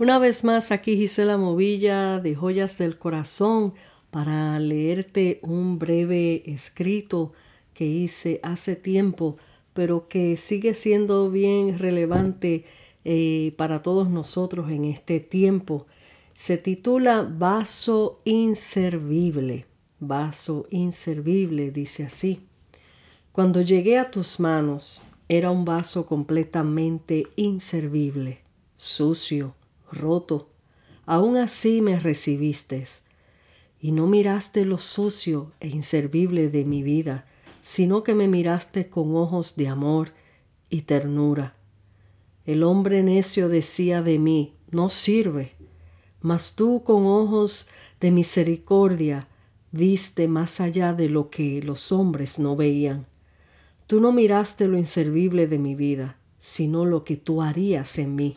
Una vez más aquí Gisela Movilla de Joyas del Corazón para leerte un breve escrito que hice hace tiempo, pero que sigue siendo bien relevante eh, para todos nosotros en este tiempo. Se titula Vaso inservible. Vaso inservible, dice así. Cuando llegué a tus manos, era un vaso completamente inservible, sucio, roto. Aún así me recibiste, y no miraste lo sucio e inservible de mi vida, sino que me miraste con ojos de amor y ternura. El hombre necio decía de mí, no sirve, mas tú con ojos de misericordia viste más allá de lo que los hombres no veían. Tú no miraste lo inservible de mi vida, sino lo que tú harías en mí.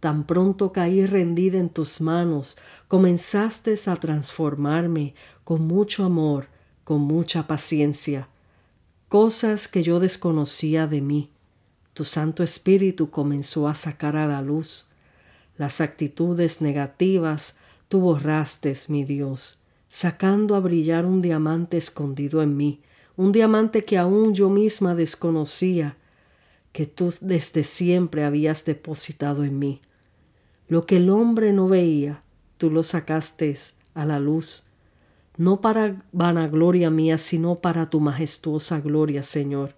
Tan pronto caí rendida en tus manos, comenzaste a transformarme con mucho amor, con mucha paciencia. Cosas que yo desconocía de mí. Tu Santo Espíritu comenzó a sacar a la luz. Las actitudes negativas tú borraste, mi Dios, sacando a brillar un diamante escondido en mí, un diamante que aún yo misma desconocía, que tú desde siempre habías depositado en mí. Lo que el hombre no veía, tú lo sacaste a la luz, no para vanagloria mía, sino para tu majestuosa gloria, Señor.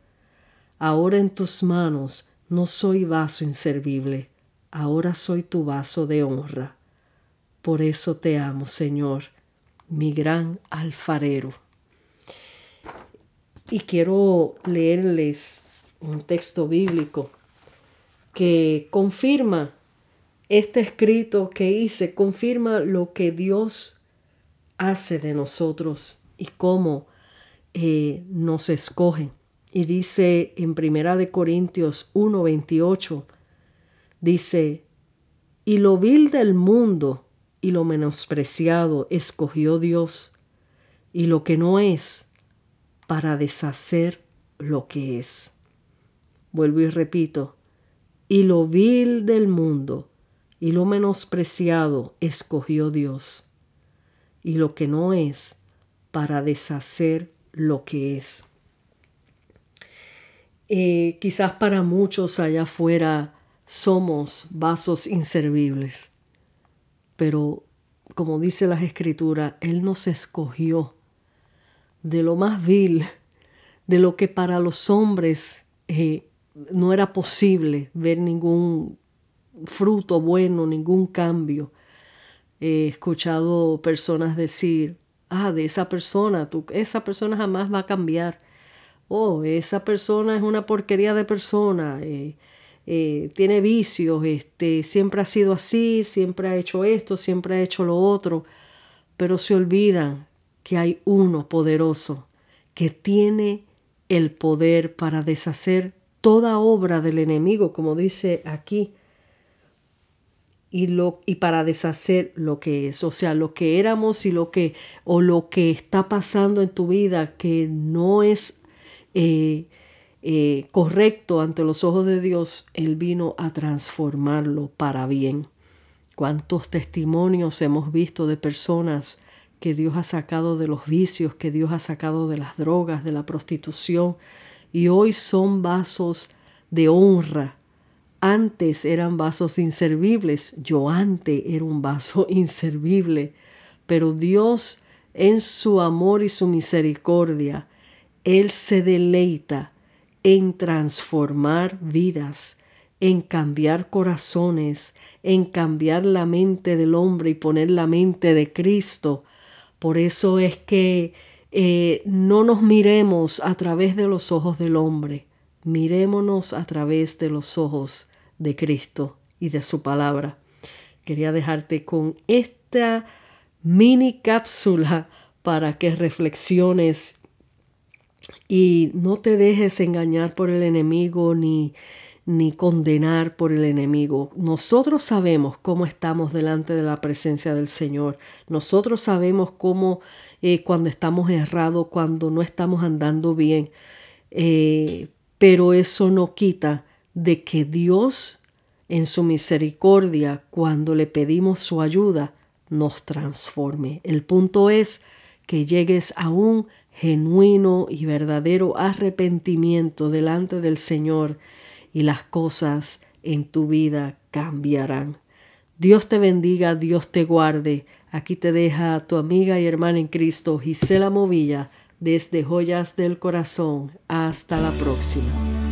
Ahora en tus manos no soy vaso inservible, ahora soy tu vaso de honra. Por eso te amo, Señor, mi gran alfarero. Y quiero leerles un texto bíblico que confirma este escrito que hice, confirma lo que Dios hace de nosotros y cómo eh, nos escoge. Y dice en Primera de Corintios 1:28 dice, "Y lo vil del mundo y lo menospreciado escogió Dios, y lo que no es para deshacer lo que es. Vuelvo y repito, y lo vil del mundo y lo menospreciado escogió Dios, y lo que no es para deshacer lo que es. Eh, quizás para muchos allá afuera somos vasos inservibles, pero como dice las escrituras, Él nos escogió de lo más vil, de lo que para los hombres eh, no era posible ver ningún fruto bueno, ningún cambio. He escuchado personas decir, ah, de esa persona, tú, esa persona jamás va a cambiar. Oh, esa persona es una porquería de persona, eh, eh, tiene vicios, este, siempre ha sido así, siempre ha hecho esto, siempre ha hecho lo otro, pero se olvidan que hay uno poderoso que tiene el poder para deshacer toda obra del enemigo, como dice aquí, y, lo, y para deshacer lo que es, o sea, lo que éramos y lo que, o lo que está pasando en tu vida que no es eh, eh, correcto ante los ojos de Dios, Él vino a transformarlo para bien. ¿Cuántos testimonios hemos visto de personas que Dios ha sacado de los vicios, que Dios ha sacado de las drogas, de la prostitución, y hoy son vasos de honra. Antes eran vasos inservibles, yo antes era un vaso inservible, pero Dios en su amor y su misericordia, Él se deleita en transformar vidas, en cambiar corazones, en cambiar la mente del hombre y poner la mente de Cristo. Por eso es que eh, no nos miremos a través de los ojos del hombre, mirémonos a través de los ojos de Cristo y de su palabra. Quería dejarte con esta mini cápsula para que reflexiones y no te dejes engañar por el enemigo ni ni condenar por el enemigo. Nosotros sabemos cómo estamos delante de la presencia del Señor. Nosotros sabemos cómo eh, cuando estamos errados, cuando no estamos andando bien. Eh, pero eso no quita de que Dios en su misericordia, cuando le pedimos su ayuda, nos transforme. El punto es que llegues a un genuino y verdadero arrepentimiento delante del Señor y las cosas en tu vida cambiarán. Dios te bendiga, Dios te guarde. Aquí te deja tu amiga y hermana en Cristo, Gisela Movilla, desde Joyas del Corazón. Hasta la próxima.